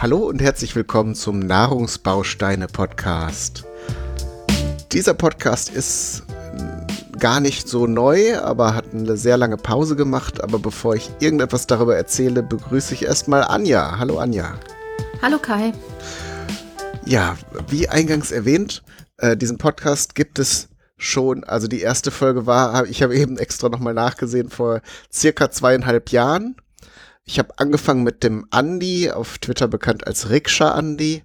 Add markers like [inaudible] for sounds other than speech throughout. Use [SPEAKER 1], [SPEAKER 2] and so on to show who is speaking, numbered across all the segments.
[SPEAKER 1] Hallo und herzlich willkommen zum Nahrungsbausteine Podcast. Dieser Podcast ist gar nicht so neu, aber hat eine sehr lange Pause gemacht. Aber bevor ich irgendetwas darüber erzähle, begrüße ich erstmal Anja. Hallo Anja.
[SPEAKER 2] Hallo Kai.
[SPEAKER 1] Ja, wie eingangs erwähnt, äh, diesen Podcast gibt es schon, also die erste Folge war, ich habe eben extra nochmal nachgesehen, vor circa zweieinhalb Jahren. Ich habe angefangen mit dem Andi, auf Twitter bekannt als Rikscha Andi.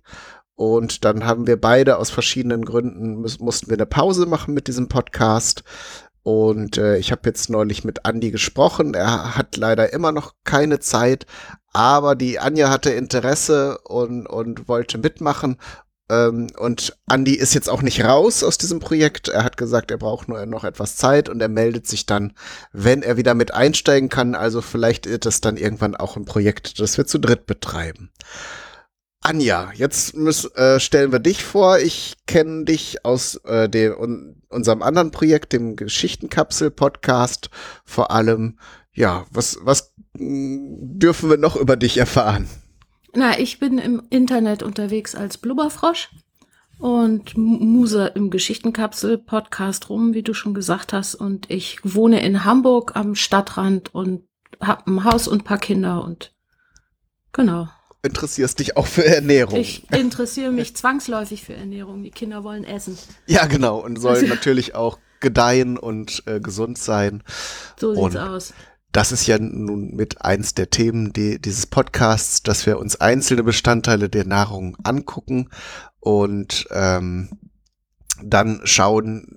[SPEAKER 1] Und dann haben wir beide aus verschiedenen Gründen, mussten wir eine Pause machen mit diesem Podcast. Und äh, ich habe jetzt neulich mit Andi gesprochen. Er hat leider immer noch keine Zeit, aber die Anja hatte Interesse und, und wollte mitmachen. Ähm, und Andy ist jetzt auch nicht raus aus diesem Projekt. Er hat gesagt, er braucht nur noch etwas Zeit und er meldet sich dann, wenn er wieder mit einsteigen kann. Also vielleicht ist das dann irgendwann auch ein Projekt, das wir zu dritt betreiben. Anja, jetzt müssen, äh, stellen wir dich vor. Ich kenne dich aus äh, dem, un, unserem anderen Projekt, dem Geschichtenkapsel-Podcast. Vor allem, ja, was, was mm, dürfen wir noch über dich erfahren?
[SPEAKER 2] Na, ich bin im Internet unterwegs als Blubberfrosch und muse im Geschichtenkapsel-Podcast rum, wie du schon gesagt hast. Und ich wohne in Hamburg am Stadtrand und habe ein Haus und ein paar Kinder und genau.
[SPEAKER 1] Interessierst dich auch für Ernährung.
[SPEAKER 2] Ich interessiere mich zwangsläufig für Ernährung. Die Kinder wollen essen.
[SPEAKER 1] Ja, genau. Und sollen [laughs] natürlich auch gedeihen und äh, gesund sein.
[SPEAKER 2] So sieht's und aus
[SPEAKER 1] das ist ja nun mit eins der Themen die, dieses Podcasts, dass wir uns einzelne Bestandteile der Nahrung angucken und ähm, dann schauen,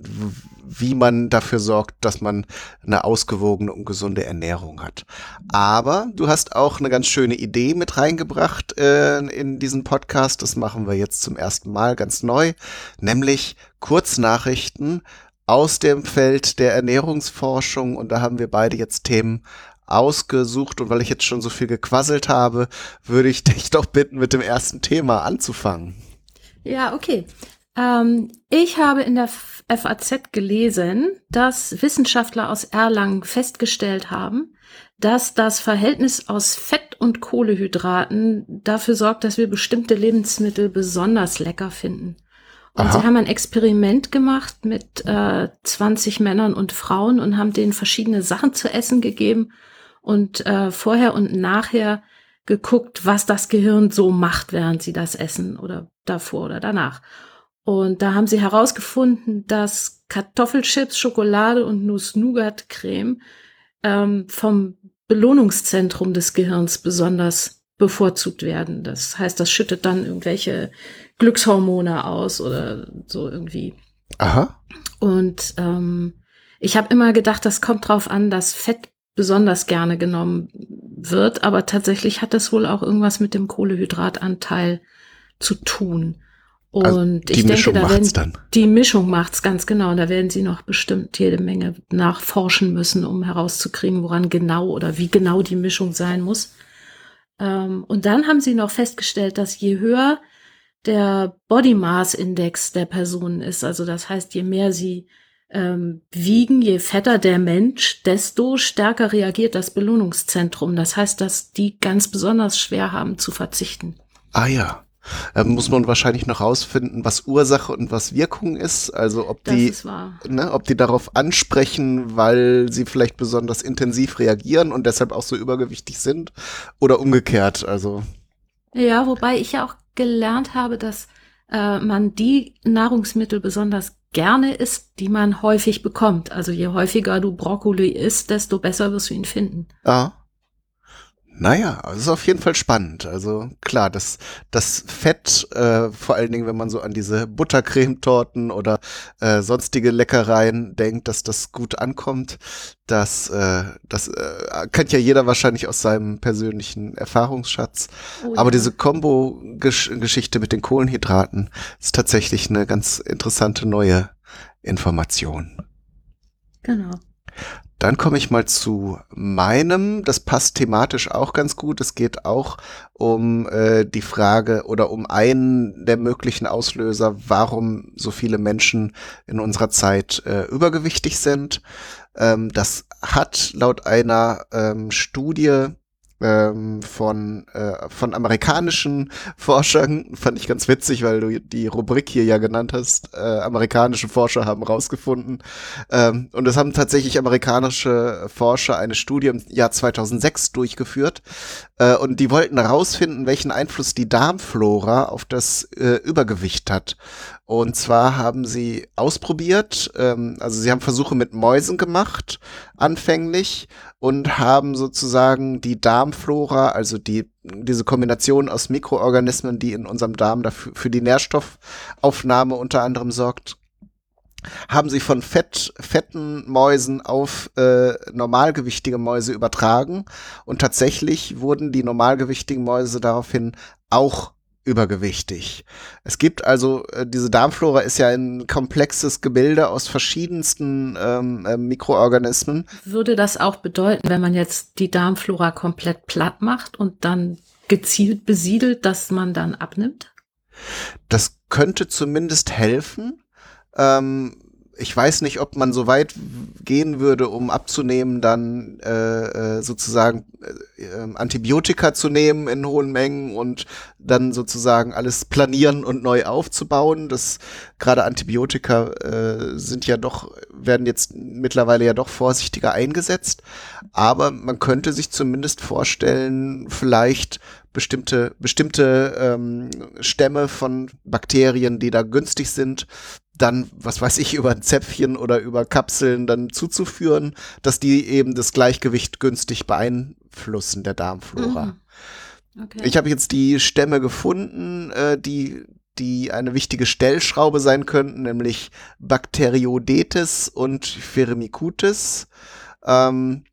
[SPEAKER 1] wie man dafür sorgt, dass man eine ausgewogene und gesunde Ernährung hat. Aber du hast auch eine ganz schöne Idee mit reingebracht äh, in diesen Podcast. Das machen wir jetzt zum ersten Mal ganz neu, nämlich Kurznachrichten aus dem Feld der Ernährungsforschung und da haben wir beide jetzt Themen ausgesucht und weil ich jetzt schon so viel gequasselt habe, würde ich [laughs] dich doch bitten, mit dem ersten Thema anzufangen.
[SPEAKER 2] Ja, okay. Ähm, ich habe in der FAZ gelesen, dass Wissenschaftler aus Erlangen festgestellt haben, dass das Verhältnis aus Fett und Kohlehydraten dafür sorgt, dass wir bestimmte Lebensmittel besonders lecker finden. Und Aha. sie haben ein Experiment gemacht mit äh, 20 Männern und Frauen und haben denen verschiedene Sachen zu essen gegeben und äh, vorher und nachher geguckt, was das Gehirn so macht, während sie das essen oder davor oder danach. Und da haben sie herausgefunden, dass Kartoffelchips, Schokolade und Nuss-Nougat-Creme ähm, vom Belohnungszentrum des Gehirns besonders bevorzugt werden. Das heißt, das schüttet dann irgendwelche Glückshormone aus oder so irgendwie.
[SPEAKER 1] Aha.
[SPEAKER 2] Und ähm, ich habe immer gedacht, das kommt drauf an, dass Fett besonders gerne genommen wird, aber tatsächlich hat das wohl auch irgendwas mit dem Kohlehydratanteil zu tun.
[SPEAKER 1] Also Und also ich denke, da werden, dann.
[SPEAKER 2] die Mischung macht's ganz genau. Da werden sie noch bestimmt jede Menge nachforschen müssen, um herauszukriegen, woran genau oder wie genau die Mischung sein muss. Ähm, und dann haben sie noch festgestellt, dass je höher der Body Mass Index der Person ist. Also das heißt, je mehr sie ähm, wiegen, je fetter der Mensch, desto stärker reagiert das Belohnungszentrum. Das heißt, dass die ganz besonders schwer haben zu verzichten.
[SPEAKER 1] Ah ja. Da muss man wahrscheinlich noch rausfinden, was Ursache und was Wirkung ist. Also ob die, ne, ob die darauf ansprechen, weil sie vielleicht besonders intensiv reagieren und deshalb auch so übergewichtig sind oder umgekehrt. Also
[SPEAKER 2] ja, wobei ich ja auch gelernt habe, dass äh, man die Nahrungsmittel besonders gerne isst, die man häufig bekommt. Also je häufiger du Brokkoli isst, desto besser wirst du ihn finden.
[SPEAKER 1] Ah. Naja, es ist auf jeden Fall spannend. Also klar, das, das Fett, äh, vor allen Dingen, wenn man so an diese Buttercremetorten oder äh, sonstige Leckereien denkt, dass das gut ankommt, das, äh, das äh, kennt ja jeder wahrscheinlich aus seinem persönlichen Erfahrungsschatz. Oh, ja. Aber diese Kombo-Geschichte mit den Kohlenhydraten ist tatsächlich eine ganz interessante neue Information.
[SPEAKER 2] Genau.
[SPEAKER 1] Dann komme ich mal zu meinem. Das passt thematisch auch ganz gut. Es geht auch um äh, die Frage oder um einen der möglichen Auslöser, warum so viele Menschen in unserer Zeit äh, übergewichtig sind. Ähm, das hat laut einer ähm, Studie ähm, von, äh, von amerikanischen Forschern. Fand ich ganz witzig, weil du die Rubrik hier ja genannt hast. Äh, amerikanische Forscher haben rausgefunden. Ähm, und es haben tatsächlich amerikanische Forscher eine Studie im Jahr 2006 durchgeführt. Äh, und die wollten herausfinden, welchen Einfluss die Darmflora auf das äh, Übergewicht hat. Und zwar haben sie ausprobiert, ähm, also sie haben Versuche mit Mäusen gemacht, anfänglich, und haben sozusagen die Darmflora, also die, diese Kombination aus Mikroorganismen, die in unserem Darm dafür, für die Nährstoffaufnahme unter anderem sorgt, haben sie von fett, fetten Mäusen auf äh, normalgewichtige Mäuse übertragen. Und tatsächlich wurden die normalgewichtigen Mäuse daraufhin auch übergewichtig. Es gibt also, äh, diese Darmflora ist ja ein komplexes Gebilde aus verschiedensten ähm, äh, Mikroorganismen.
[SPEAKER 2] Würde das auch bedeuten, wenn man jetzt die Darmflora komplett platt macht und dann gezielt besiedelt, dass man dann abnimmt?
[SPEAKER 1] Das könnte zumindest helfen. Ähm, ich weiß nicht, ob man so weit gehen würde, um abzunehmen, dann äh, äh sozusagen äh, ähm, Antibiotika zu nehmen in hohen Mengen und dann sozusagen alles planieren und neu aufzubauen. Das gerade Antibiotika äh, sind ja doch werden jetzt mittlerweile ja doch vorsichtiger eingesetzt, aber man könnte sich zumindest vorstellen, vielleicht bestimmte bestimmte ähm, Stämme von Bakterien, die da günstig sind, dann, was weiß ich, [laughs] über ein Zäpfchen oder über Kapseln dann zuzuführen, dass die eben das Gleichgewicht günstig beeinflussen der Darmflora. Mhm. Okay. Ich habe jetzt die Stämme gefunden, äh, die die eine wichtige Stellschraube sein könnten, nämlich Bacteroidetes und Firmicutes. Ähm,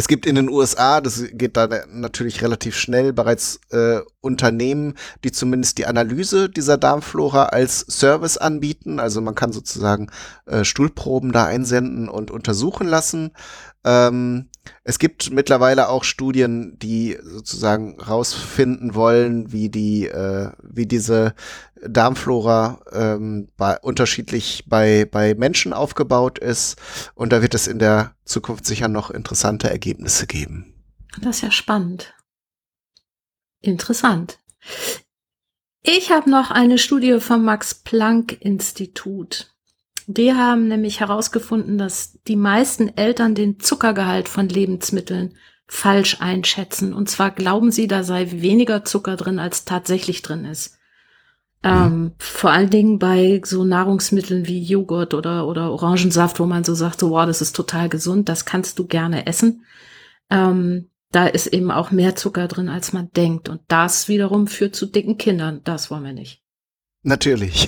[SPEAKER 1] es gibt in den USA, das geht da natürlich relativ schnell, bereits äh, Unternehmen, die zumindest die Analyse dieser Darmflora als Service anbieten. Also man kann sozusagen äh, Stuhlproben da einsenden und untersuchen lassen. Ähm, es gibt mittlerweile auch Studien, die sozusagen rausfinden wollen, wie die, äh, wie diese Darmflora ähm, bei, unterschiedlich bei, bei Menschen aufgebaut ist. Und da wird es in der Zukunft sicher noch interessante Ergebnisse geben.
[SPEAKER 2] Das ist ja spannend. Interessant. Ich habe noch eine Studie vom Max Planck Institut. Die haben nämlich herausgefunden, dass die meisten Eltern den Zuckergehalt von Lebensmitteln falsch einschätzen. Und zwar glauben sie, da sei weniger Zucker drin, als tatsächlich drin ist. Ähm, mhm. vor allen Dingen bei so Nahrungsmitteln wie Joghurt oder, oder Orangensaft, wo man so sagt, so, wow, das ist total gesund, das kannst du gerne essen. Ähm, da ist eben auch mehr Zucker drin, als man denkt. Und das wiederum führt zu dicken Kindern. Das wollen wir nicht.
[SPEAKER 1] Natürlich.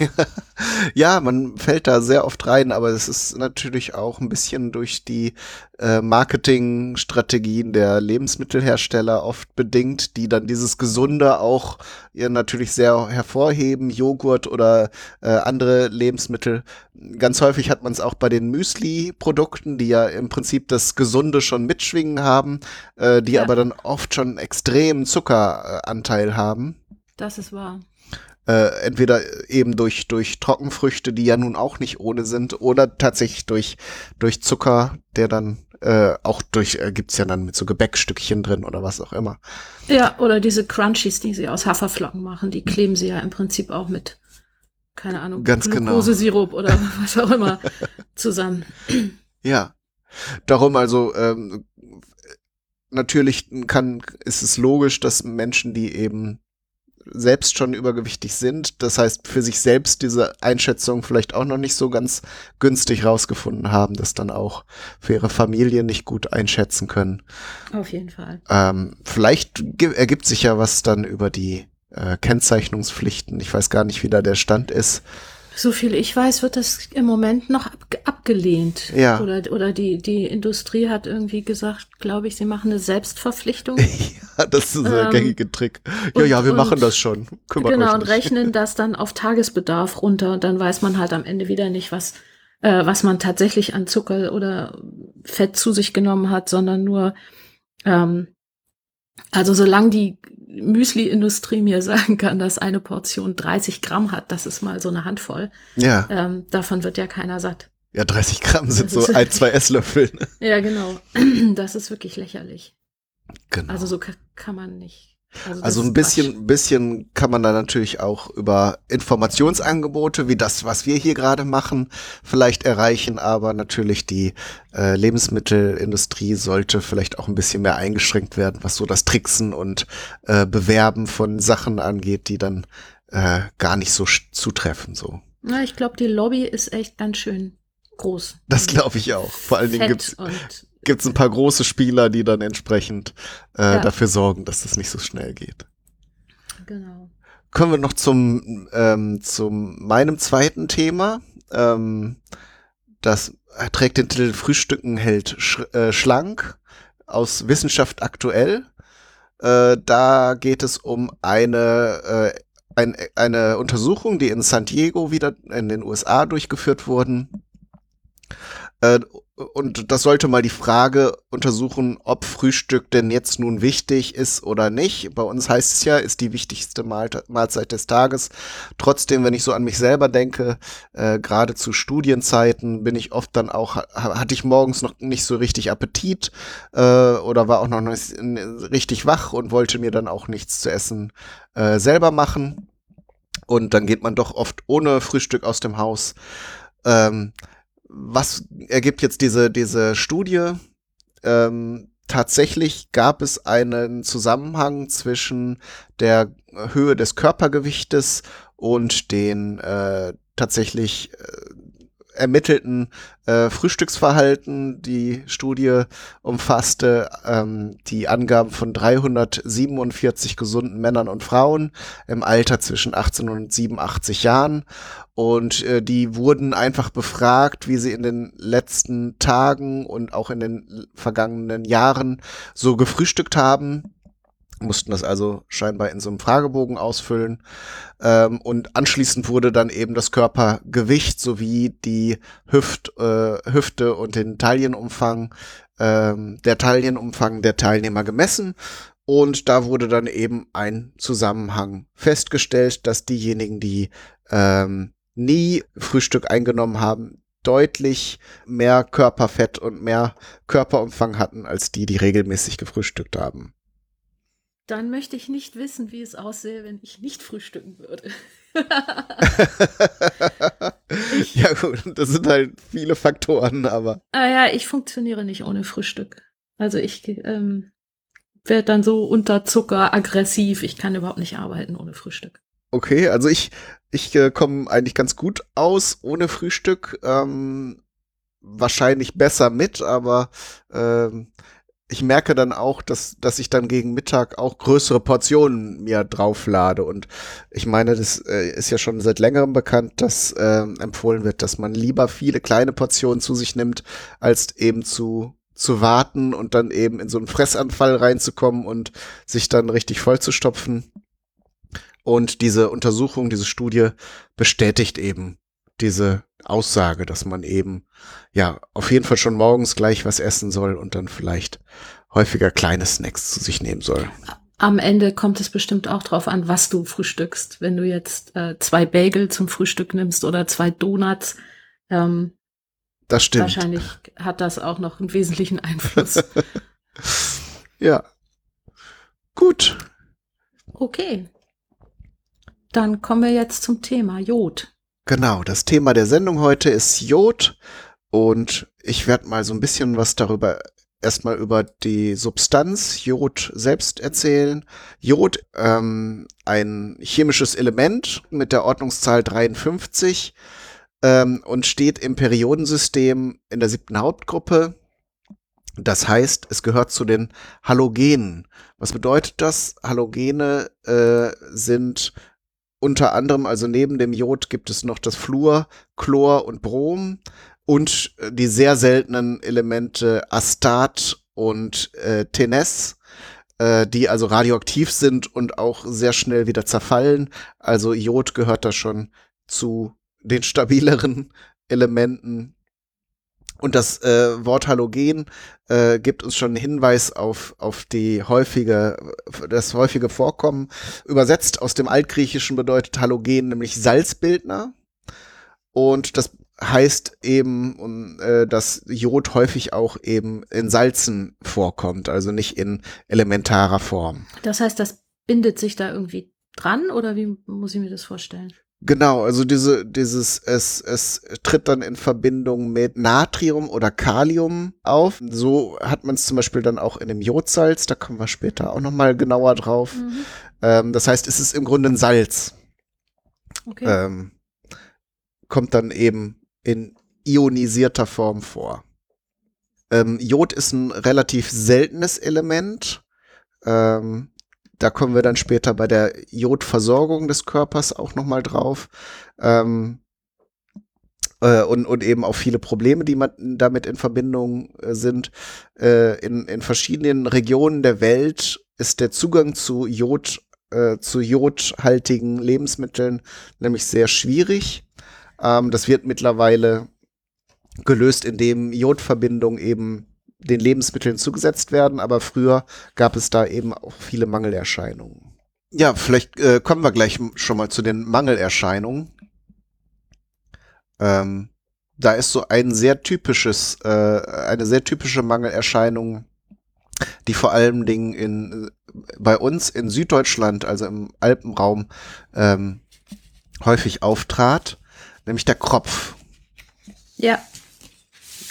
[SPEAKER 1] [laughs] ja, man fällt da sehr oft rein, aber es ist natürlich auch ein bisschen durch die äh, Marketingstrategien der Lebensmittelhersteller oft bedingt, die dann dieses Gesunde auch ja, natürlich sehr hervorheben, Joghurt oder äh, andere Lebensmittel. Ganz häufig hat man es auch bei den Müsli-Produkten, die ja im Prinzip das Gesunde schon mitschwingen haben, äh, die ja. aber dann oft schon extremen Zuckeranteil haben.
[SPEAKER 2] Das ist wahr
[SPEAKER 1] äh, entweder eben durch, durch Trockenfrüchte, die ja nun auch nicht ohne sind, oder tatsächlich durch, durch Zucker, der dann äh, auch durch, äh, gibt's ja dann mit so Gebäckstückchen drin oder was auch immer.
[SPEAKER 2] Ja, oder diese Crunchies, die sie aus Haferflocken machen, die kleben sie ja im Prinzip auch mit, keine Ahnung,
[SPEAKER 1] Ganz genau.
[SPEAKER 2] Glukosesirup oder [laughs] was auch immer zusammen.
[SPEAKER 1] Ja, darum also ähm, natürlich kann, ist es logisch, dass Menschen, die eben selbst schon übergewichtig sind. Das heißt, für sich selbst diese Einschätzung vielleicht auch noch nicht so ganz günstig rausgefunden haben, das dann auch für ihre Familie nicht gut einschätzen können.
[SPEAKER 2] Auf jeden Fall.
[SPEAKER 1] Ähm, vielleicht ergibt sich ja was dann über die äh, Kennzeichnungspflichten. Ich weiß gar nicht, wie da der Stand ist.
[SPEAKER 2] So viel ich weiß, wird das im Moment noch ab abgelehnt.
[SPEAKER 1] Ja.
[SPEAKER 2] Oder, oder die, die Industrie hat irgendwie gesagt, glaube ich, sie machen eine Selbstverpflichtung. [laughs]
[SPEAKER 1] ja, das ist der ähm, gängige Trick. Ja, und, ja, wir machen das schon.
[SPEAKER 2] Kümmert genau, und rechnen [laughs] das dann auf Tagesbedarf runter und dann weiß man halt am Ende wieder nicht, was, äh, was man tatsächlich an Zucker oder Fett zu sich genommen hat, sondern nur, ähm, also solange die Müsli-Industrie mir sagen kann, dass eine Portion 30 Gramm hat, das ist mal so eine Handvoll.
[SPEAKER 1] Ja.
[SPEAKER 2] Ähm, davon wird ja keiner satt.
[SPEAKER 1] Ja, 30 Gramm sind so ein, zwei Esslöffel. Ne?
[SPEAKER 2] Ja, genau. [clears throat] Das ist wirklich lächerlich. Genau. Also so kann man nicht
[SPEAKER 1] also, also ein bisschen, bisschen kann man da natürlich auch über Informationsangebote wie das, was wir hier gerade machen, vielleicht erreichen, aber natürlich die äh, Lebensmittelindustrie sollte vielleicht auch ein bisschen mehr eingeschränkt werden, was so das Tricksen und äh, Bewerben von Sachen angeht, die dann äh, gar nicht so zutreffen. So.
[SPEAKER 2] Na, ich glaube, die Lobby ist echt ganz schön groß.
[SPEAKER 1] Das glaube ich auch. Vor allen Dingen gibt's gibt es ein paar große Spieler, die dann entsprechend äh, ja. dafür sorgen, dass das nicht so schnell geht. Genau. Kommen wir noch zum, ähm, zum meinem zweiten Thema. Ähm, das trägt den Titel Frühstücken hält sch äh, schlank aus Wissenschaft aktuell. Äh, da geht es um eine, äh, ein, eine Untersuchung, die in San Diego wieder in den USA durchgeführt wurden. Äh, und das sollte mal die Frage untersuchen, ob Frühstück denn jetzt nun wichtig ist oder nicht. Bei uns heißt es ja, ist die wichtigste Mahlzeit des Tages. Trotzdem, wenn ich so an mich selber denke, äh, gerade zu Studienzeiten bin ich oft dann auch, hatte ich morgens noch nicht so richtig Appetit äh, oder war auch noch nicht richtig wach und wollte mir dann auch nichts zu essen äh, selber machen. Und dann geht man doch oft ohne Frühstück aus dem Haus. Ähm, was ergibt jetzt diese, diese Studie? Ähm, tatsächlich gab es einen Zusammenhang zwischen der Höhe des Körpergewichtes und den äh, tatsächlich äh, ermittelten äh, Frühstücksverhalten. Die Studie umfasste ähm, die Angaben von 347 gesunden Männern und Frauen im Alter zwischen 18 und 87 Jahren. Und äh, die wurden einfach befragt, wie sie in den letzten Tagen und auch in den vergangenen Jahren so gefrühstückt haben mussten das also scheinbar in so einem Fragebogen ausfüllen. Ähm, und anschließend wurde dann eben das Körpergewicht sowie die Hüft, äh, Hüfte und den Taillenumfang, ähm, der Taillenumfang der Teilnehmer gemessen. Und da wurde dann eben ein Zusammenhang festgestellt, dass diejenigen, die ähm, nie Frühstück eingenommen haben, deutlich mehr Körperfett und mehr Körperumfang hatten als die, die regelmäßig gefrühstückt haben.
[SPEAKER 2] Dann möchte ich nicht wissen, wie es aussähe, wenn ich nicht frühstücken würde.
[SPEAKER 1] ich, [laughs] ja gut, das sind halt viele Faktoren, aber.
[SPEAKER 2] Ah ja, ich funktioniere nicht ohne Frühstück. Also ich ähm, werde dann so unter Zucker aggressiv. Ich kann überhaupt nicht arbeiten ohne Frühstück.
[SPEAKER 1] Okay, also ich, ich äh, komme eigentlich ganz gut aus ohne Frühstück. Ähm, wahrscheinlich besser mit, aber ähm, ich merke dann auch, dass, dass ich dann gegen Mittag auch größere Portionen mir drauflade. Und ich meine, das äh, ist ja schon seit längerem bekannt, dass äh, empfohlen wird, dass man lieber viele kleine Portionen zu sich nimmt, als eben zu, zu warten und dann eben in so einen Fressanfall reinzukommen und sich dann richtig vollzustopfen. Und diese Untersuchung, diese Studie bestätigt eben diese Aussage, dass man eben ja auf jeden Fall schon morgens gleich was essen soll und dann vielleicht häufiger kleine Snacks zu sich nehmen soll.
[SPEAKER 2] Am Ende kommt es bestimmt auch drauf an, was du frühstückst. Wenn du jetzt äh, zwei Bagel zum Frühstück nimmst oder zwei Donuts, ähm,
[SPEAKER 1] das stimmt.
[SPEAKER 2] Wahrscheinlich hat das auch noch einen wesentlichen Einfluss. [laughs]
[SPEAKER 1] ja. Gut.
[SPEAKER 2] Okay. Dann kommen wir jetzt zum Thema Jod.
[SPEAKER 1] Genau, das Thema der Sendung heute ist Jod und ich werde mal so ein bisschen was darüber erstmal über die Substanz Jod selbst erzählen. Jod, ähm, ein chemisches Element mit der Ordnungszahl 53 ähm, und steht im Periodensystem in der siebten Hauptgruppe. Das heißt, es gehört zu den Halogenen. Was bedeutet das? Halogene äh, sind unter anderem, also neben dem Jod gibt es noch das Fluor, Chlor und Brom und äh, die sehr seltenen Elemente Astat und äh, Tenes, äh, die also radioaktiv sind und auch sehr schnell wieder zerfallen. Also Jod gehört da schon zu den stabileren Elementen und das äh, Wort Halogen äh, gibt uns schon einen Hinweis auf, auf die häufige, das häufige Vorkommen. Übersetzt aus dem Altgriechischen bedeutet Halogen nämlich Salzbildner. Und das heißt eben, äh, dass Jod häufig auch eben in Salzen vorkommt, also nicht in elementarer Form.
[SPEAKER 2] Das heißt, das bindet sich da irgendwie dran oder wie muss ich mir das vorstellen?
[SPEAKER 1] Genau, also diese, dieses, es, es tritt dann in Verbindung mit Natrium oder Kalium auf. So hat man es zum Beispiel dann auch in dem Jodsalz, da kommen wir später auch nochmal genauer drauf. Mhm. Ähm, das heißt, es ist im Grunde ein Salz. Okay. Ähm, kommt dann eben in ionisierter Form vor. Ähm, Jod ist ein relativ seltenes Element. Ähm, da kommen wir dann später bei der Jodversorgung des Körpers auch noch mal drauf. Ähm, äh, und, und eben auch viele Probleme, die man damit in Verbindung äh, sind. Äh, in, in verschiedenen Regionen der Welt ist der Zugang zu Jod, äh, zu jodhaltigen Lebensmitteln nämlich sehr schwierig. Ähm, das wird mittlerweile gelöst, indem Jodverbindungen eben den Lebensmitteln zugesetzt werden, aber früher gab es da eben auch viele Mangelerscheinungen. Ja, vielleicht äh, kommen wir gleich schon mal zu den Mangelerscheinungen. Ähm, da ist so ein sehr typisches, äh, eine sehr typische Mangelerscheinung, die vor allen Dingen in, bei uns in Süddeutschland, also im Alpenraum, ähm, häufig auftrat, nämlich der Kropf.
[SPEAKER 2] Ja.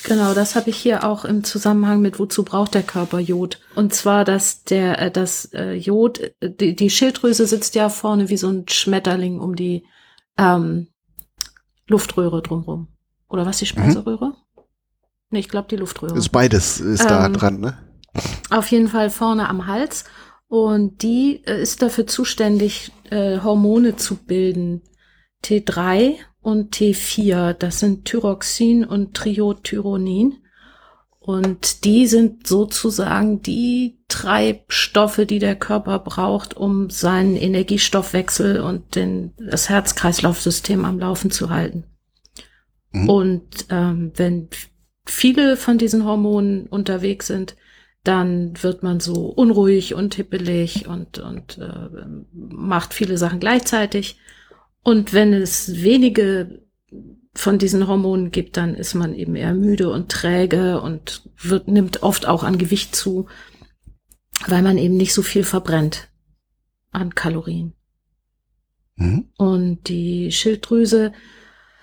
[SPEAKER 2] Genau, das habe ich hier auch im Zusammenhang mit wozu braucht der Körper Jod? Und zwar, dass der äh, das äh, Jod, die, die Schilddrüse sitzt ja vorne wie so ein Schmetterling um die ähm, Luftröhre drumrum. Oder was die mhm. Speiseröhre? Mhm. Nee, ich glaube die Luftröhre.
[SPEAKER 1] Ist beides ist ähm, da dran, ne?
[SPEAKER 2] Auf jeden Fall vorne am Hals. Und die äh, ist dafür zuständig, äh, Hormone zu bilden. T3 und T4. Das sind Thyroxin und Triothyronin. Und die sind sozusagen die Treibstoffe, die der Körper braucht, um seinen Energiestoffwechsel und den, das Herz-Kreislauf-System am Laufen zu halten. Mhm. Und ähm, wenn viele von diesen Hormonen unterwegs sind, dann wird man so unruhig und hippelig und, und äh, macht viele Sachen gleichzeitig. Und wenn es wenige von diesen Hormonen gibt, dann ist man eben eher müde und träge und wird, nimmt oft auch an Gewicht zu, weil man eben nicht so viel verbrennt an Kalorien. Mhm. Und die Schilddrüse,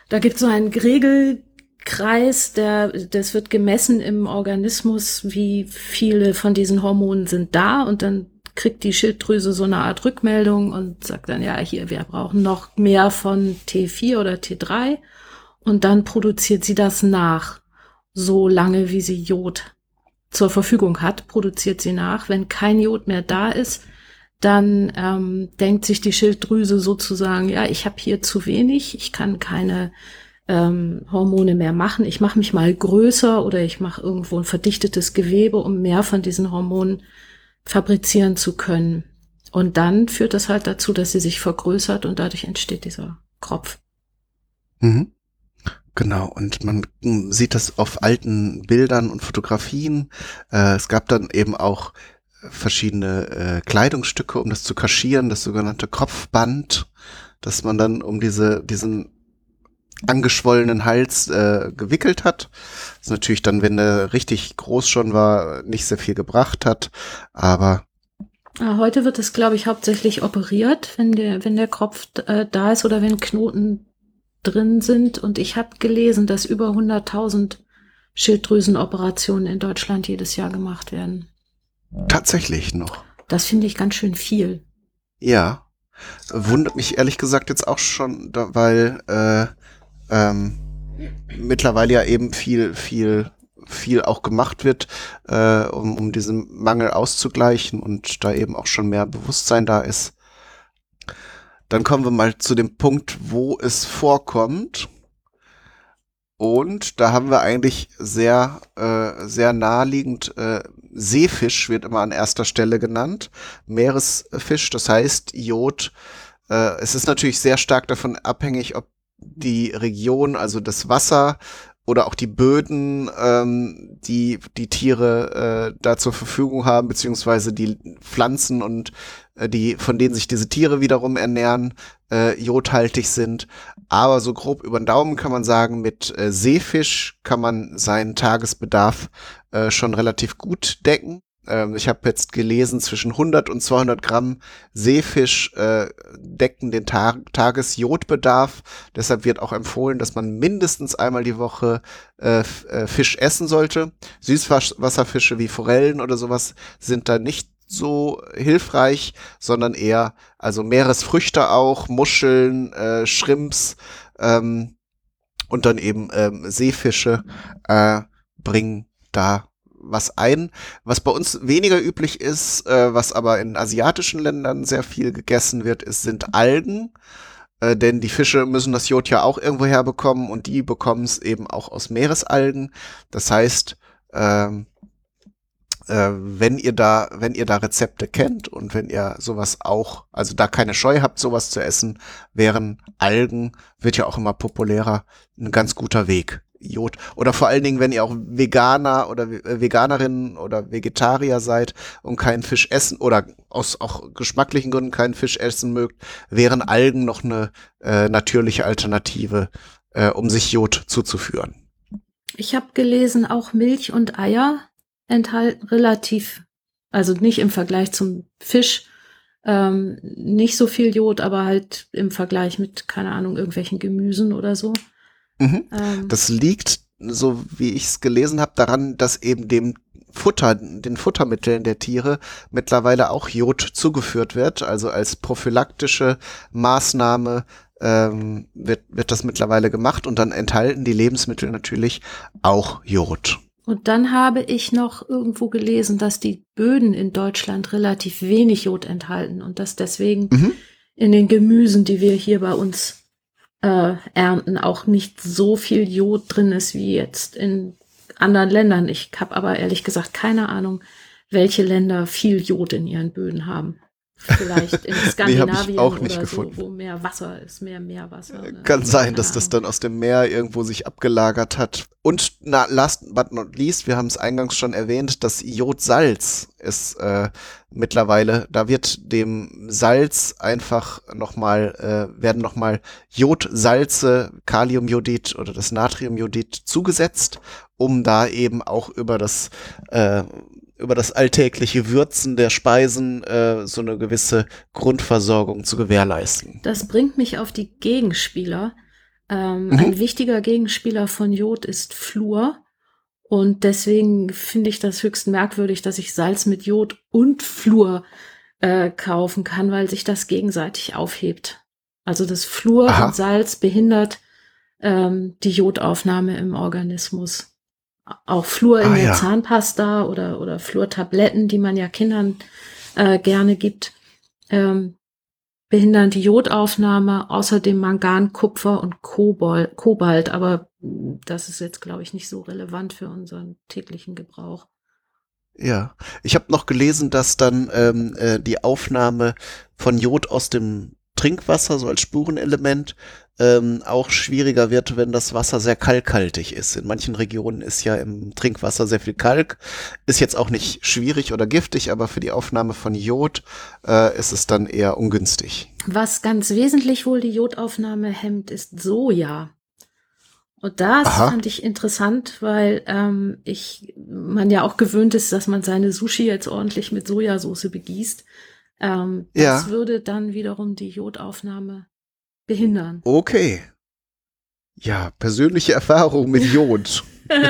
[SPEAKER 2] da gibt es so einen Regelkreis, der, das wird gemessen im Organismus, wie viele von diesen Hormonen sind da und dann kriegt die Schilddrüse so eine Art Rückmeldung und sagt dann, ja, hier, wir brauchen noch mehr von T4 oder T3. Und dann produziert sie das nach. So lange, wie sie Jod zur Verfügung hat, produziert sie nach. Wenn kein Jod mehr da ist, dann ähm, denkt sich die Schilddrüse sozusagen, ja, ich habe hier zu wenig, ich kann keine ähm, Hormone mehr machen, ich mache mich mal größer oder ich mache irgendwo ein verdichtetes Gewebe, um mehr von diesen Hormonen fabrizieren zu können. Und dann führt das halt dazu, dass sie sich vergrößert und dadurch entsteht dieser Kropf.
[SPEAKER 1] Mhm. Genau, und man sieht das auf alten Bildern und Fotografien. Äh, es gab dann eben auch verschiedene äh, Kleidungsstücke, um das zu kaschieren, das sogenannte Kopfband, dass man dann um diese, diesen angeschwollenen Hals äh, gewickelt hat. Das natürlich dann, wenn er richtig groß schon war, nicht sehr viel gebracht hat, aber
[SPEAKER 2] ah, Heute wird es, glaube ich, hauptsächlich operiert, wenn der, wenn der Kopf äh, da ist oder wenn Knoten drin sind. Und ich habe gelesen, dass über 100.000 Schilddrüsenoperationen in Deutschland jedes Jahr gemacht werden.
[SPEAKER 1] Tatsächlich noch.
[SPEAKER 2] Das finde ich ganz schön viel.
[SPEAKER 1] Ja. Wundert mich ehrlich gesagt jetzt auch schon, weil äh, ähm, mittlerweile ja eben viel, viel, viel auch gemacht wird, äh, um, um diesen Mangel auszugleichen und da eben auch schon mehr Bewusstsein da ist. Dann kommen wir mal zu dem Punkt, wo es vorkommt. Und da haben wir eigentlich sehr, äh, sehr naheliegend, äh, Seefisch wird immer an erster Stelle genannt, Meeresfisch, das heißt Jod. Äh, es ist natürlich sehr stark davon abhängig, ob die Region, also das Wasser oder auch die Böden, ähm, die die Tiere äh, da zur Verfügung haben, beziehungsweise die Pflanzen und äh, die, von denen sich diese Tiere wiederum ernähren, äh, jodhaltig sind. Aber so grob über den Daumen kann man sagen, mit äh, Seefisch kann man seinen Tagesbedarf äh, schon relativ gut decken. Ähm, ich habe jetzt gelesen, zwischen 100 und 200 Gramm Seefisch äh, decken den Ta Tagesjodbedarf. Deshalb wird auch empfohlen, dass man mindestens einmal die Woche äh, äh, Fisch essen sollte. Süßwasserfische wie Forellen oder sowas sind da nicht so hilfreich, sondern eher also Meeresfrüchte auch, Muscheln, äh, Shrimps ähm, und dann eben ähm, Seefische äh, bringen da was ein, was bei uns weniger üblich ist, äh, was aber in asiatischen Ländern sehr viel gegessen wird, ist, sind Algen. Äh, denn die Fische müssen das Jod ja auch irgendwo herbekommen und die bekommen es eben auch aus Meeresalgen. Das heißt, ähm, äh, wenn ihr da, wenn ihr da Rezepte kennt und wenn ihr sowas auch, also da keine Scheu habt, sowas zu essen, wären Algen, wird ja auch immer populärer, ein ganz guter Weg. Jod. Oder vor allen Dingen, wenn ihr auch Veganer oder äh, Veganerinnen oder Vegetarier seid und keinen Fisch essen oder aus auch geschmacklichen Gründen keinen Fisch essen mögt, wären Algen noch eine äh, natürliche Alternative, äh, um sich Jod zuzuführen.
[SPEAKER 2] Ich habe gelesen, auch Milch und Eier enthalten relativ, also nicht im Vergleich zum Fisch, ähm, nicht so viel Jod, aber halt im Vergleich mit, keine Ahnung, irgendwelchen Gemüsen oder so.
[SPEAKER 1] Mhm. Ähm. Das liegt, so wie ich es gelesen habe, daran, dass eben dem Futter, den Futtermitteln der Tiere mittlerweile auch Jod zugeführt wird. Also als prophylaktische Maßnahme ähm, wird, wird das mittlerweile gemacht und dann enthalten die Lebensmittel natürlich auch Jod.
[SPEAKER 2] Und dann habe ich noch irgendwo gelesen, dass die Böden in Deutschland relativ wenig Jod enthalten und dass deswegen mhm. in den Gemüsen, die wir hier bei uns äh, ernten, auch nicht so viel Jod drin ist wie jetzt in anderen Ländern. Ich habe aber ehrlich gesagt keine Ahnung, welche Länder viel Jod in ihren Böden haben. Vielleicht in [laughs] Skandinavien nee, auch nicht oder gefunden. so, wo mehr Wasser ist, mehr Meerwasser.
[SPEAKER 1] Ne? Kann sein, dass das dann aus dem Meer irgendwo sich abgelagert hat. Und na, last but not least, wir haben es eingangs schon erwähnt, das Jodsalz ist äh, mittlerweile, da wird dem Salz einfach nochmal, äh, werden nochmal Jodsalze, Kaliumjodid oder das Natriumjodid zugesetzt, um da eben auch über das äh, über das alltägliche Würzen der Speisen äh, so eine gewisse Grundversorgung zu gewährleisten.
[SPEAKER 2] Das bringt mich auf die Gegenspieler. Ähm, mhm. Ein wichtiger Gegenspieler von Jod ist Fluor. Und deswegen finde ich das höchst merkwürdig, dass ich Salz mit Jod und Fluor äh, kaufen kann, weil sich das gegenseitig aufhebt. Also das Fluor Aha. und Salz behindert ähm, die Jodaufnahme im Organismus auch Flur in ah, der ja. Zahnpasta oder, oder Flurtabletten, die man ja Kindern äh, gerne gibt, ähm, behindern die Jodaufnahme, außerdem Mangan, Kupfer und Kobalt, Kobalt, aber das ist jetzt, glaube ich, nicht so relevant für unseren täglichen Gebrauch.
[SPEAKER 1] Ja, ich habe noch gelesen, dass dann ähm, äh, die Aufnahme von Jod aus dem Trinkwasser, so als Spurenelement, ähm, auch schwieriger wird, wenn das Wasser sehr kalkhaltig ist. In manchen Regionen ist ja im Trinkwasser sehr viel Kalk. Ist jetzt auch nicht schwierig oder giftig, aber für die Aufnahme von Jod äh, ist es dann eher ungünstig.
[SPEAKER 2] Was ganz wesentlich wohl die Jodaufnahme hemmt, ist Soja. Und das Aha. fand ich interessant, weil ähm, ich man ja auch gewöhnt ist, dass man seine Sushi jetzt ordentlich mit Sojasauce begießt. Ähm, ja. Das würde dann wiederum die Jodaufnahme behindern.
[SPEAKER 1] Okay. Ja, persönliche Erfahrung mit [laughs] Jod. [laughs]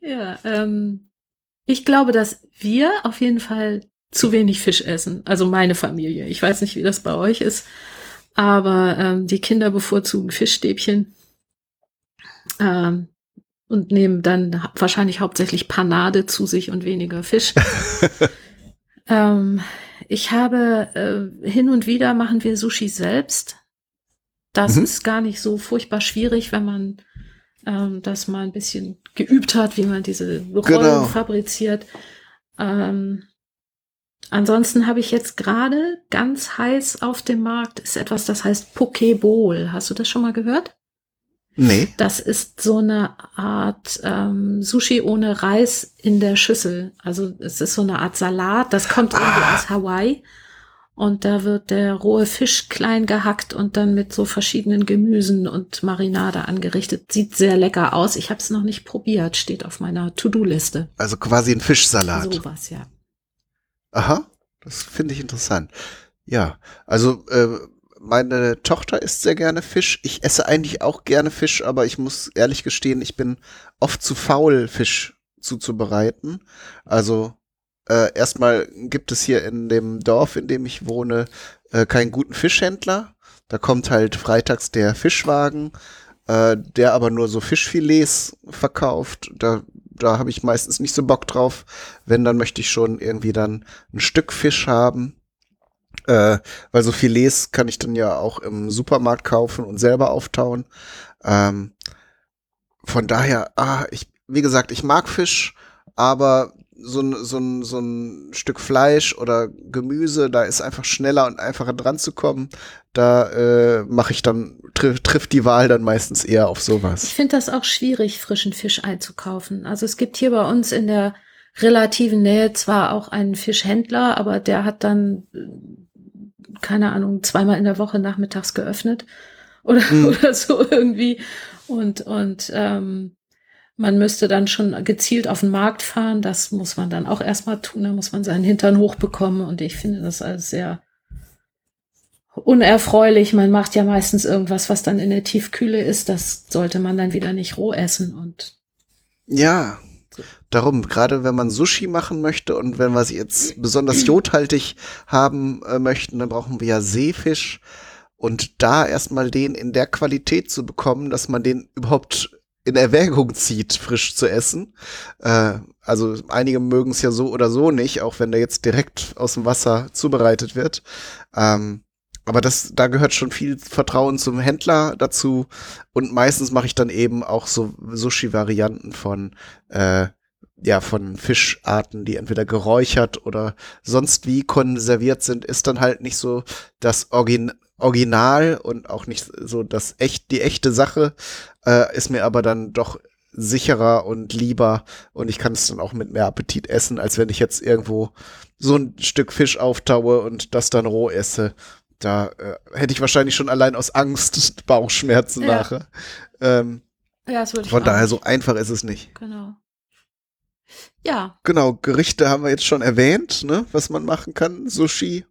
[SPEAKER 2] ja, ähm, ich glaube, dass wir auf jeden Fall zu wenig Fisch essen. Also meine Familie. Ich weiß nicht, wie das bei euch ist, aber ähm, die Kinder bevorzugen Fischstäbchen ähm, und nehmen dann wahrscheinlich hauptsächlich Panade zu sich und weniger Fisch. [laughs] ähm, ich habe äh, hin und wieder machen wir Sushi selbst. Das mhm. ist gar nicht so furchtbar schwierig, wenn man ähm, das mal ein bisschen geübt hat, wie man diese Rollen genau. fabriziert. Ähm, ansonsten habe ich jetzt gerade ganz heiß auf dem Markt ist etwas, das heißt Pokeball. Hast du das schon mal gehört?
[SPEAKER 1] Nee.
[SPEAKER 2] Das ist so eine Art ähm, Sushi ohne Reis in der Schüssel. Also es ist so eine Art Salat. Das kommt irgendwie
[SPEAKER 1] Ah.
[SPEAKER 2] aus Hawaii. Und da wird der rohe Fisch klein gehackt und dann mit so verschiedenen Gemüsen und Marinade angerichtet. Sieht sehr lecker aus. Ich habe es noch nicht probiert. Steht auf meiner To-Do-Liste.
[SPEAKER 1] Also quasi ein Fischsalat.
[SPEAKER 2] Sowas, ja.
[SPEAKER 1] Aha, das finde ich interessant. Ja, also äh, meine Tochter isst sehr gerne Fisch. Ich esse eigentlich auch gerne Fisch, aber ich muss ehrlich gestehen, ich bin oft zu faul, Fisch zuzubereiten. Also äh, erstmal gibt es hier in dem Dorf, in dem ich wohne, äh, keinen guten Fischhändler. Da kommt halt freitags der Fischwagen, äh, der aber nur so Fischfilets verkauft. Da, da habe ich meistens nicht so Bock drauf. Wenn, dann möchte ich schon irgendwie dann ein Stück Fisch haben. Äh, weil so Filets kann ich dann ja auch im Supermarkt kaufen und selber auftauen. Ähm, von daher, ah, ich, wie gesagt, ich mag Fisch, aber so ein, so ein, so ein Stück Fleisch oder Gemüse, da ist einfach schneller und einfacher dran zu kommen. Da äh, mache ich dann, tri trifft die Wahl dann meistens eher auf sowas.
[SPEAKER 2] Ich finde das auch schwierig, frischen Fisch einzukaufen. Also es gibt hier bei uns in der relativen Nähe zwar auch einen Fischhändler, aber der hat dann, äh, keine Ahnung, zweimal in der Woche nachmittags geöffnet [laughs] oder,
[SPEAKER 1] Hm.
[SPEAKER 2] oder so irgendwie. Und, und ähm, man müsste dann schon gezielt auf den Markt fahren. Das muss man dann auch erstmal tun. Da muss man seinen Hintern hochbekommen. Und ich finde das alles sehr unerfreulich. Man macht ja meistens irgendwas, was dann in der Tiefkühle ist. Das sollte man dann wieder nicht roh essen. Und
[SPEAKER 1] Ja, darum, gerade wenn man Sushi machen möchte und wenn wir es jetzt besonders jodhaltig haben äh, möchten, dann brauchen wir ja Seefisch. Und da erstmal den in der Qualität zu bekommen, dass man den überhaupt in Erwägung zieht, frisch zu essen. Äh, also einige mögen es ja so oder so nicht, auch wenn der jetzt direkt aus dem Wasser zubereitet wird. Ähm, aber das, da gehört schon viel Vertrauen zum Händler dazu. Und meistens mache ich dann eben auch so Sushi-Varianten von, äh, ja, von Fischarten, die entweder geräuchert oder sonst wie konserviert sind, ist dann halt nicht so das Origin Original und auch nicht so das echt, die echte Sache, äh, ist mir aber dann doch sicherer und lieber und ich kann es dann auch mit mehr Appetit essen, als wenn ich jetzt irgendwo so ein Stück Fisch auftaue und das dann roh esse. Da äh, hätte ich wahrscheinlich schon allein aus Angst [laughs] Bauchschmerzen
[SPEAKER 2] Ja.
[SPEAKER 1] nachher. Ähm,
[SPEAKER 2] ja, das würde ich
[SPEAKER 1] von daher
[SPEAKER 2] nicht.
[SPEAKER 1] so einfach ist es nicht.
[SPEAKER 2] Genau. Ja,
[SPEAKER 1] Genau, Gerichte haben wir jetzt schon erwähnt, ne, was man machen kann. Sushi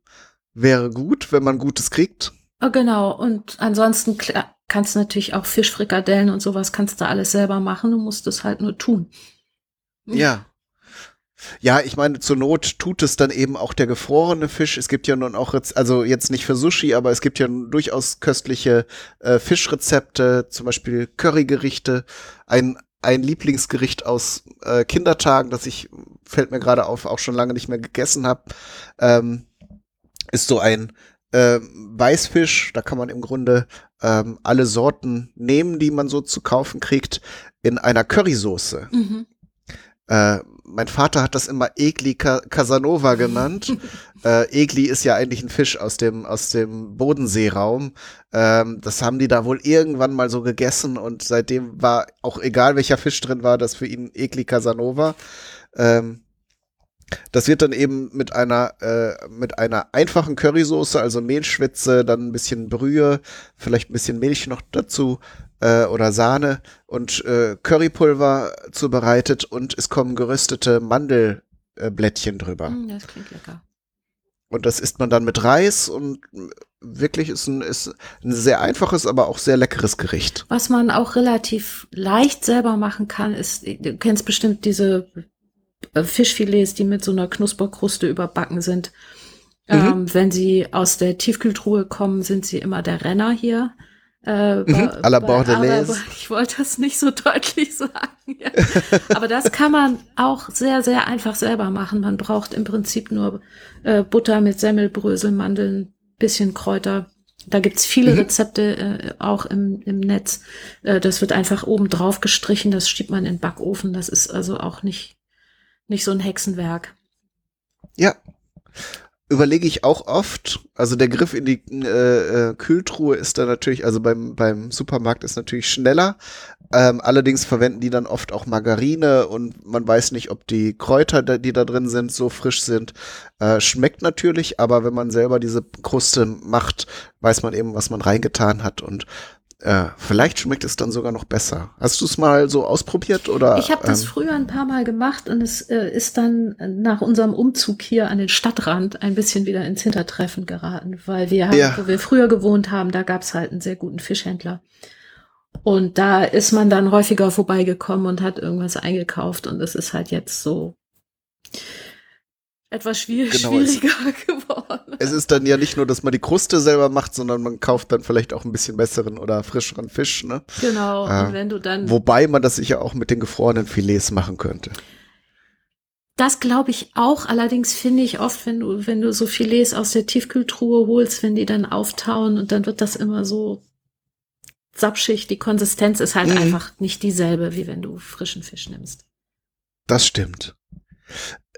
[SPEAKER 1] wäre gut, wenn man Gutes kriegt.
[SPEAKER 2] äh, genau. Und ansonsten kannst du natürlich auch Fischfrikadellen und sowas kannst du alles selber machen. Du musst es halt nur tun.
[SPEAKER 1] Ja. Ja, ich meine, zur Not tut es dann eben auch der gefrorene Fisch. Es gibt ja nun auch, also jetzt nicht für Sushi, aber es gibt ja durchaus köstliche äh, Fischrezepte, zum Beispiel Currygerichte. Ein, ein Lieblingsgericht aus äh, Kindertagen, das ich, fällt mir gerade auf, auch schon lange nicht mehr gegessen habe, ähm, ist so ein äh, Weißfisch. Da kann man im Grunde ähm, alle Sorten nehmen, die man so zu kaufen kriegt, in einer Currysoße.
[SPEAKER 2] Mhm.
[SPEAKER 1] Äh, mein Vater hat das immer Egli Ca Casanova genannt. [laughs] äh, Egli ist ja eigentlich ein Fisch aus dem, aus dem Bodenseeraum. Ähm, das haben die da wohl irgendwann mal so gegessen und seitdem war auch egal welcher Fisch drin war, das für ihn Egli Casanova. Ähm, das wird dann eben mit einer, äh, mit einer einfachen Currysoße, also Mehlschwitze, dann ein bisschen Brühe, vielleicht ein bisschen Milch noch dazu äh, oder Sahne und äh, Currypulver zubereitet und es kommen geröstete Mandelblättchen Blättchen drüber.
[SPEAKER 2] Mm, Das klingt lecker.
[SPEAKER 1] Und das isst man dann mit Reis und wirklich ist ein, ist ein sehr einfaches, aber auch sehr leckeres Gericht.
[SPEAKER 2] Was man auch relativ leicht selber machen kann, ist, du kennst bestimmt diese Fischfilets, die mit so einer Knusperkruste überbacken sind.
[SPEAKER 1] Mhm.
[SPEAKER 2] Ähm, wenn sie aus der Tiefkühltruhe kommen, sind sie immer der Renner hier. Äh,
[SPEAKER 1] Mhm,
[SPEAKER 2] bei-
[SPEAKER 1] à la Bordelaise.
[SPEAKER 2] Ich wollte das nicht so deutlich [laughs] sagen. Ja. [laughs] Aber das kann man auch sehr, sehr einfach selber machen. Man braucht im Prinzip nur äh, Butter mit Semmelbrösel, Mandeln, bisschen Kräuter. Da gibt's viele
[SPEAKER 1] Mhm.
[SPEAKER 2] Rezepte äh, auch im, im Netz. Äh, das wird einfach oben drauf gestrichen, das schiebt man in den Backofen. Das ist also auch nicht, nicht so ein Hexenwerk.
[SPEAKER 1] Ja. überlege ich auch oft. Also der Griff in die äh, äh, Kühltruhe ist da natürlich, also beim, beim Supermarkt ist natürlich schneller. Ähm, allerdings verwenden die dann oft auch Margarine und man weiß nicht, ob die Kräuter, die da drin sind, so frisch sind. Äh, schmeckt natürlich, aber wenn man selber diese Kruste macht, weiß man eben, was man reingetan hat und äh, vielleicht schmeckt es dann sogar noch besser. Hast du es mal so ausprobiert oder?
[SPEAKER 2] Ich habe das ähm, früher ein paar Mal gemacht und es äh, ist dann nach unserem Umzug hier an den Stadtrand ein bisschen wieder ins Hintertreffen geraten, weil wir, haben, ja. wo wir früher gewohnt haben, da gab es halt einen sehr guten Fischhändler. Und da ist man dann häufiger vorbeigekommen und hat irgendwas eingekauft und es ist halt jetzt so etwas schwierig, genau, schwieriger es, [laughs] geworden.
[SPEAKER 1] Es ist dann ja nicht nur, dass man die Kruste selber macht, sondern man kauft dann vielleicht auch ein bisschen besseren oder frischeren Fisch, ne?
[SPEAKER 2] Genau, äh, und wenn du dann.
[SPEAKER 1] Wobei man das sicher auch mit den gefrorenen Filets machen könnte.
[SPEAKER 2] Das glaube ich auch. Allerdings finde ich oft, wenn du, wenn du so Filets aus der Tiefkühltruhe holst, wenn die dann auftauen und dann wird das immer so sapschig. Die Konsistenz ist halt mhm. einfach nicht dieselbe, wie wenn du frischen Fisch nimmst.
[SPEAKER 1] Das stimmt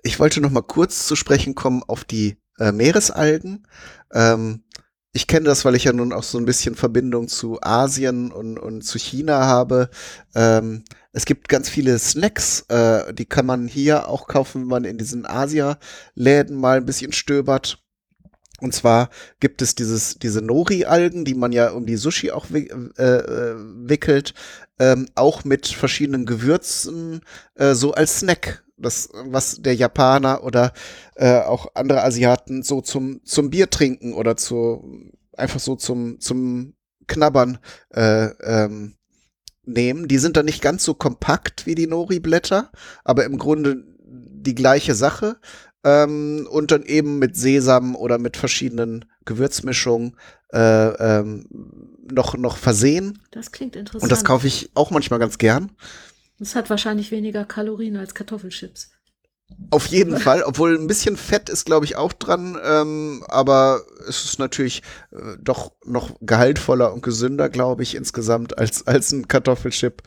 [SPEAKER 1] ich wollte noch mal kurz zu sprechen kommen auf die äh, Meeresalgen. Ähm, ich kenne das, weil ich ja nun auch so ein bisschen Verbindung zu Asien und, und zu China habe. Ähm, es gibt ganz viele Snacks, äh, die kann man hier auch kaufen, wenn man in diesen Asia-Läden mal ein bisschen stöbert. Und zwar gibt es dieses, diese Nori-Algen, die man ja um die Sushi auch äh, äh, wickelt, ähm, auch mit verschiedenen Gewürzen, äh, so als Snack das, was der Japaner oder äh, auch andere Asiaten so zum, zum Bier trinken oder zu, einfach so zum, zum Knabbern äh, ähm, nehmen. Die sind dann nicht ganz so kompakt wie die Nori-Blätter, aber im Grunde die gleiche Sache. Ähm, und dann eben mit Sesam oder mit verschiedenen Gewürzmischungen äh, ähm, noch, noch versehen.
[SPEAKER 2] Das klingt interessant.
[SPEAKER 1] Und das kaufe ich auch manchmal ganz gern.
[SPEAKER 2] Das hat wahrscheinlich weniger Kalorien als Kartoffelchips.
[SPEAKER 1] Auf jeden [laughs] Fall, obwohl ein bisschen Fett ist, glaube ich, auch dran, ähm, aber es ist natürlich äh, doch noch gehaltvoller und gesünder, glaube ich, insgesamt als, als ein Kartoffelchip.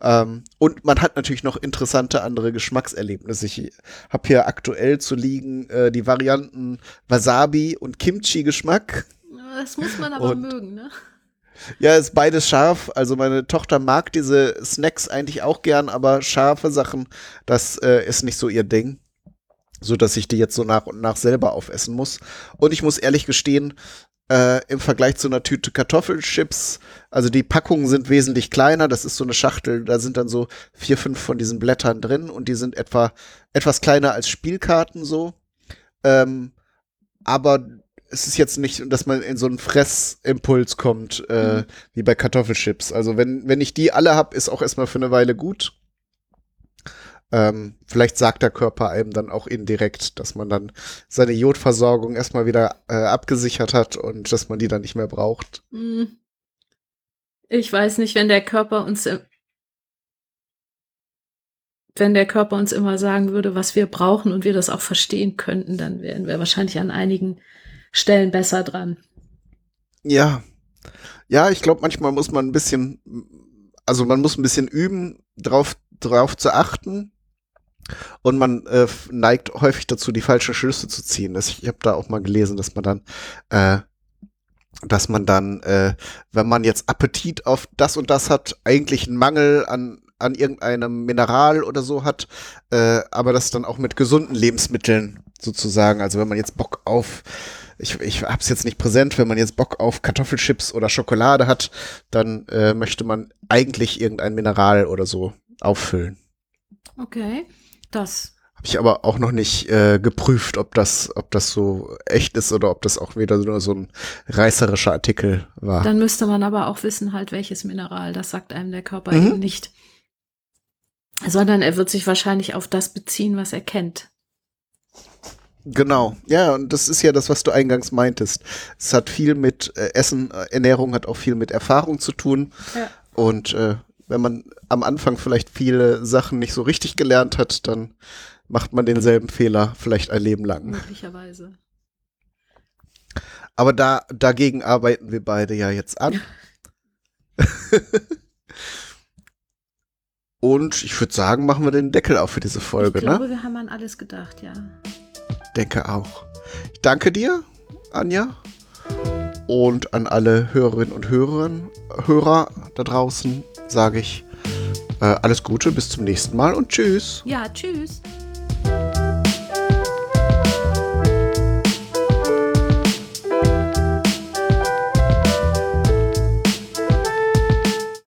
[SPEAKER 1] Ähm, und man hat natürlich noch interessante andere Geschmackserlebnisse. Ich habe hier aktuell zu liegen äh, die Varianten Wasabi und Kimchi-Geschmack.
[SPEAKER 2] Das muss man aber und mögen, ne?
[SPEAKER 1] Ja, ist beides scharf. Also meine Tochter mag diese Snacks eigentlich auch gern, aber scharfe Sachen, das äh, ist nicht so ihr Ding. So dass ich die jetzt so nach und nach selber aufessen muss. Und ich muss ehrlich gestehen, äh, im Vergleich zu einer Tüte Kartoffelchips, also die Packungen sind wesentlich kleiner. Das ist so eine Schachtel, da sind dann so vier, fünf von diesen Blättern drin und die sind etwa etwas kleiner als Spielkarten so. Ähm, aber es ist jetzt nicht, dass man in so einen Fressimpuls kommt, äh, mhm. wie bei Kartoffelchips. Also wenn, wenn ich die alle hab, ist auch erstmal für eine Weile gut. Ähm, vielleicht sagt der Körper einem dann auch indirekt, dass man dann seine Jodversorgung erstmal wieder äh, abgesichert hat und dass man die dann nicht mehr braucht. Mhm.
[SPEAKER 2] Ich weiß nicht, wenn der Körper uns wenn der Körper uns immer sagen würde, was wir brauchen und wir das auch verstehen könnten, dann wären wir wahrscheinlich an einigen Stellen besser dran.
[SPEAKER 1] Ja. Ja, ich glaube, manchmal muss man ein bisschen, also man muss ein bisschen üben, drauf, drauf zu achten. Und man äh, neigt häufig dazu, die falschen Schlüsse zu ziehen. Das, ich habe da auch mal gelesen, dass man dann, äh, dass man dann, äh, wenn man jetzt Appetit auf das und das hat, eigentlich einen Mangel an an irgendeinem Mineral oder so hat, äh, aber das dann auch mit gesunden Lebensmitteln sozusagen. Also wenn man jetzt Bock auf ich, ich habe es jetzt nicht präsent, wenn man jetzt Bock auf Kartoffelchips oder Schokolade hat, dann äh, möchte man eigentlich irgendein Mineral oder so auffüllen.
[SPEAKER 2] Okay, das.
[SPEAKER 1] Habe ich aber auch noch nicht äh, geprüft, ob das, ob das so echt ist oder ob das auch wieder nur so ein reißerischer Artikel war.
[SPEAKER 2] Dann müsste man aber auch wissen, halt, welches Mineral. Das sagt einem der Körper mhm. eben nicht. Sondern er wird sich wahrscheinlich auf das beziehen, was er kennt.
[SPEAKER 1] Genau, ja, und das ist ja das, was du eingangs meintest. Es hat viel mit äh, Essen, äh, Ernährung hat auch viel mit Erfahrung zu tun. Ja. Und äh, wenn man am Anfang vielleicht viele Sachen nicht so richtig gelernt hat, dann macht man denselben Fehler vielleicht ein Leben lang.
[SPEAKER 2] Möglicherweise.
[SPEAKER 1] Aber da, dagegen arbeiten wir beide ja jetzt an. [laughs] Und ich würde sagen, machen wir den Deckel auf für diese Folge,
[SPEAKER 2] ich glaube,
[SPEAKER 1] ne?
[SPEAKER 2] wir haben an alles gedacht, ja.
[SPEAKER 1] Denke auch. Ich danke dir, Anja. Und an alle Hörerinnen und Hörer, Hörer da draußen sage ich äh, alles Gute, bis zum nächsten Mal und tschüss.
[SPEAKER 2] Ja, tschüss.